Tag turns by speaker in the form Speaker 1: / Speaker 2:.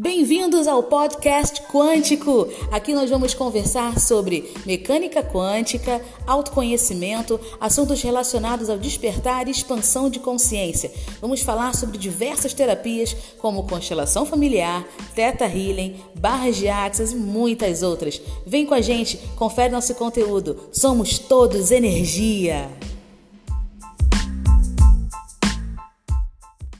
Speaker 1: Bem-vindos ao podcast Quântico. Aqui nós vamos conversar sobre mecânica quântica, autoconhecimento, assuntos relacionados ao despertar e expansão de consciência. Vamos falar sobre diversas terapias como constelação familiar, teta healing, barras de axis e muitas outras. Vem com a gente, confere nosso conteúdo. Somos todos energia.